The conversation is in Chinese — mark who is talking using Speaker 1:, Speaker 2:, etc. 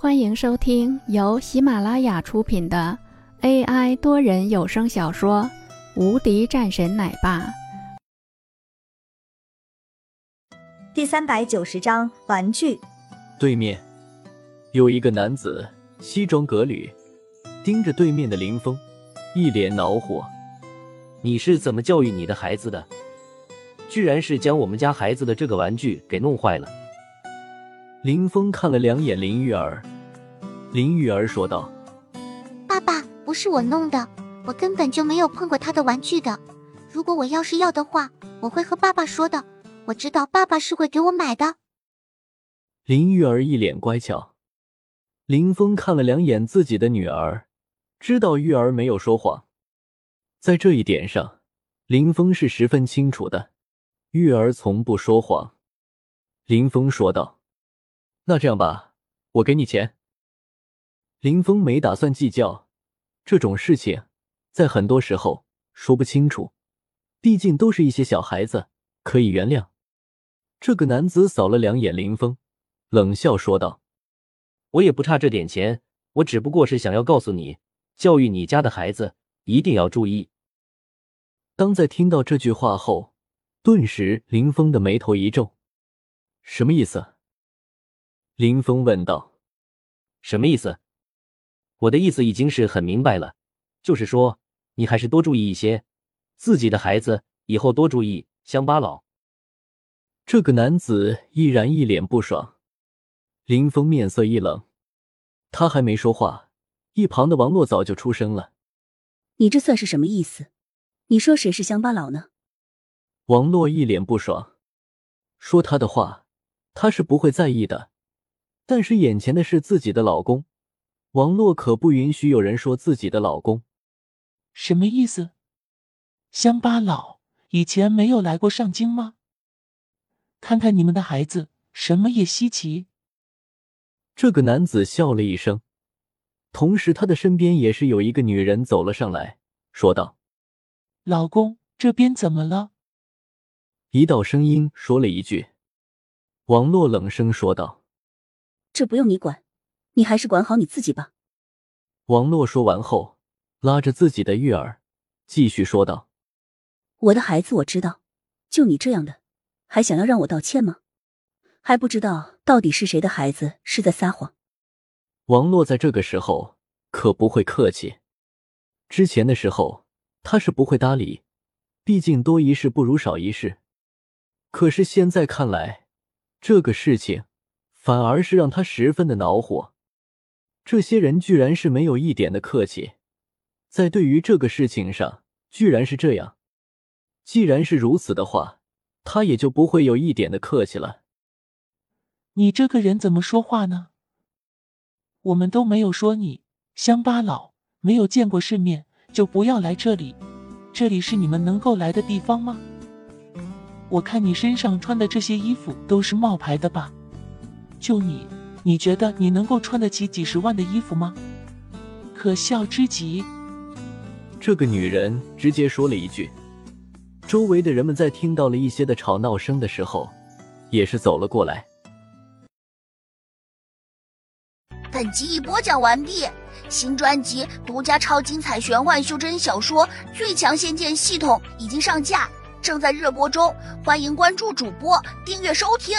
Speaker 1: 欢迎收听由喜马拉雅出品的 AI 多人有声小说《无敌战神奶爸》
Speaker 2: 第三百九十章玩具。
Speaker 3: 对面有一个男子，西装革履，盯着对面的林峰，一脸恼火：“
Speaker 4: 你是怎么教育你的孩子的？居然是将我们家孩子的这个玩具给弄坏了！”
Speaker 3: 林峰看了两眼林玉儿，林玉儿说道：“
Speaker 5: 爸爸，不是我弄的，我根本就没有碰过他的玩具的。如果我要是要的话，我会和爸爸说的。我知道爸爸是会给我买的。”
Speaker 3: 林玉儿一脸乖巧。林峰看了两眼自己的女儿，知道玉儿没有说谎，在这一点上，林峰是十分清楚的。玉儿从不说谎。林峰说道。那这样吧，我给你钱。林峰没打算计较这种事情，在很多时候说不清楚，毕竟都是一些小孩子，可以原谅。这个男子扫了两眼林峰，冷笑说道：“
Speaker 4: 我也不差这点钱，我只不过是想要告诉你，教育你家的孩子一定要注意。”
Speaker 3: 当在听到这句话后，顿时林峰的眉头一皱，什么意思？林峰问道：“
Speaker 4: 什么意思？我的意思已经是很明白了，就是说你还是多注意一些自己的孩子，以后多注意乡巴佬。”
Speaker 3: 这个男子依然一脸不爽。林峰面色一冷，他还没说话，一旁的王洛早就出声了：“
Speaker 6: 你这算是什么意思？你说谁是乡巴佬呢？”
Speaker 3: 王洛一脸不爽，说他的话，他是不会在意的。但是眼前的是自己的老公，王洛可不允许有人说自己的老公。
Speaker 7: 什么意思？乡巴佬以前没有来过上京吗？看看你们的孩子，什么也稀奇。
Speaker 3: 这个男子笑了一声，同时他的身边也是有一个女人走了上来，说道：“
Speaker 7: 老公，这边怎么了？”
Speaker 3: 一道声音说了一句。王洛冷声说道。
Speaker 6: 这不用你管，你还是管好你自己吧。
Speaker 3: 王洛说完后，拉着自己的玉儿，继续说道：“
Speaker 6: 我的孩子我知道，就你这样的，还想要让我道歉吗？还不知道到底是谁的孩子是在撒谎。”
Speaker 3: 王洛在这个时候可不会客气，之前的时候他是不会搭理，毕竟多一事不如少一事。可是现在看来，这个事情。反而是让他十分的恼火，这些人居然是没有一点的客气，在对于这个事情上，居然是这样。既然是如此的话，他也就不会有一点的客气了。
Speaker 7: 你这个人怎么说话呢？我们都没有说你乡巴佬，没有见过世面就不要来这里，这里是你们能够来的地方吗？我看你身上穿的这些衣服都是冒牌的吧？就你，你觉得你能够穿得起几十万的衣服吗？可笑之极！
Speaker 3: 这个女人直接说了一句。周围的人们在听到了一些的吵闹声的时候，也是走了过来。
Speaker 8: 本集已播讲完毕，新专辑独家超精彩玄幻修真小说《最强仙剑系统》已经上架，正在热播中，欢迎关注主播，订阅收听。